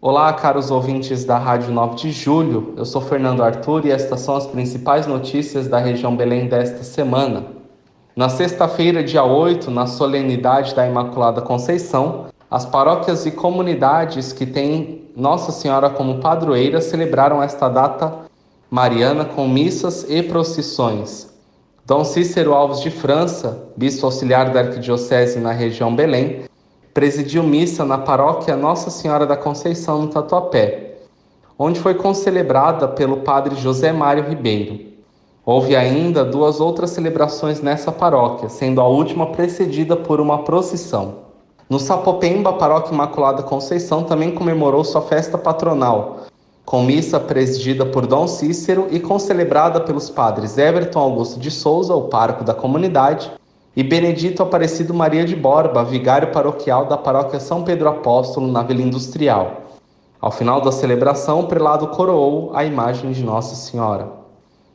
Olá, caros ouvintes da Rádio 9 de Julho. Eu sou Fernando Arthur e estas são as principais notícias da região Belém desta semana. Na sexta-feira, dia 8, na solenidade da Imaculada Conceição, as paróquias e comunidades que têm Nossa Senhora como padroeira celebraram esta data mariana com missas e procissões. Dom Cícero Alves de França, bispo auxiliar da Arquidiocese na região Belém, presidiu missa na paróquia Nossa Senhora da Conceição, no Tatuapé, onde foi concelebrada pelo padre José Mário Ribeiro. Houve ainda duas outras celebrações nessa paróquia, sendo a última precedida por uma procissão. No Sapopemba, a paróquia Imaculada Conceição também comemorou sua festa patronal, com missa presidida por Dom Cícero e concelebrada pelos padres Everton Augusto de Souza, o pároco da comunidade, e Benedito Aparecido Maria de Borba, vigário paroquial da paróquia São Pedro Apóstolo, na Vila Industrial. Ao final da celebração, o prelado coroou a imagem de Nossa Senhora.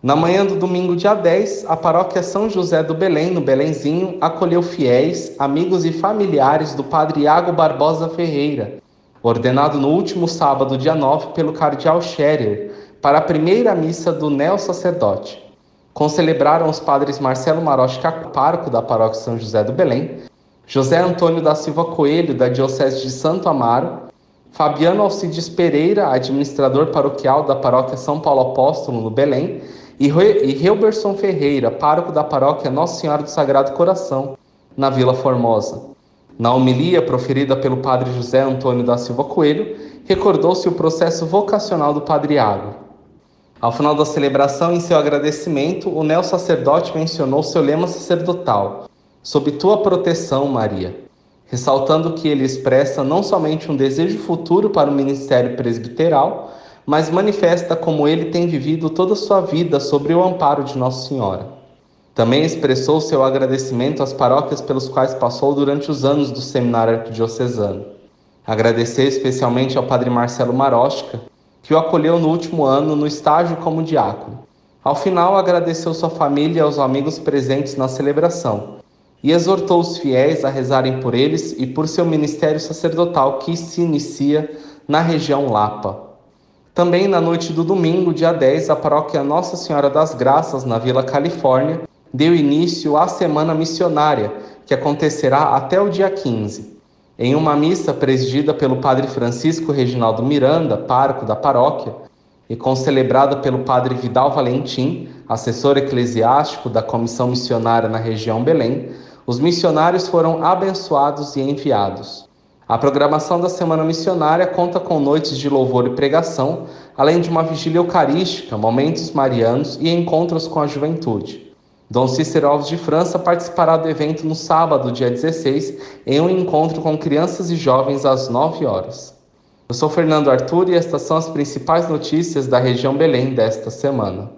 Na manhã do domingo, dia 10, a paróquia São José do Belém, no Belenzinho, acolheu fiéis, amigos e familiares do padre Iago Barbosa Ferreira, ordenado no último sábado, dia 9, pelo cardeal Scherer, para a primeira missa do neo-sacerdote. Concelebraram os padres Marcelo Maroche Caparco, da paróquia São José do Belém, José Antônio da Silva Coelho, da Diocese de Santo Amaro, Fabiano Alcides Pereira, administrador paroquial da paróquia São Paulo Apóstolo, no Belém, e Reuberson Ferreira, pároco da paróquia Nossa Senhora do Sagrado Coração, na Vila Formosa. Na homilia proferida pelo padre José Antônio da Silva Coelho, recordou-se o processo vocacional do padre Iago. Ao final da celebração, em seu agradecimento, o neo-sacerdote mencionou seu lema sacerdotal: Sob tua proteção, Maria, ressaltando que ele expressa não somente um desejo futuro para o ministério presbiteral, mas manifesta como ele tem vivido toda a sua vida sobre o amparo de Nossa Senhora. Também expressou seu agradecimento às paróquias pelos quais passou durante os anos do seminário arquidiocesano. Agradecer especialmente ao padre Marcelo Marosca, que o acolheu no último ano no estágio como diácono. Ao final, agradeceu sua família e aos amigos presentes na celebração e exortou os fiéis a rezarem por eles e por seu ministério sacerdotal que se inicia na região Lapa. Também na noite do domingo, dia 10, a paróquia Nossa Senhora das Graças, na Vila Califórnia, deu início à Semana Missionária, que acontecerá até o dia 15. Em uma missa presidida pelo padre Francisco Reginaldo Miranda, pároco da paróquia, e concelebrada pelo padre Vidal Valentim, assessor eclesiástico da Comissão Missionária na região Belém, os missionários foram abençoados e enviados. A programação da Semana Missionária conta com noites de louvor e pregação, além de uma vigília eucarística, momentos marianos e encontros com a juventude. Dom Cícero Alves de França participará do evento no sábado, dia 16, em um encontro com crianças e jovens às 9 horas. Eu sou Fernando Arthur e estas são as principais notícias da região Belém desta semana.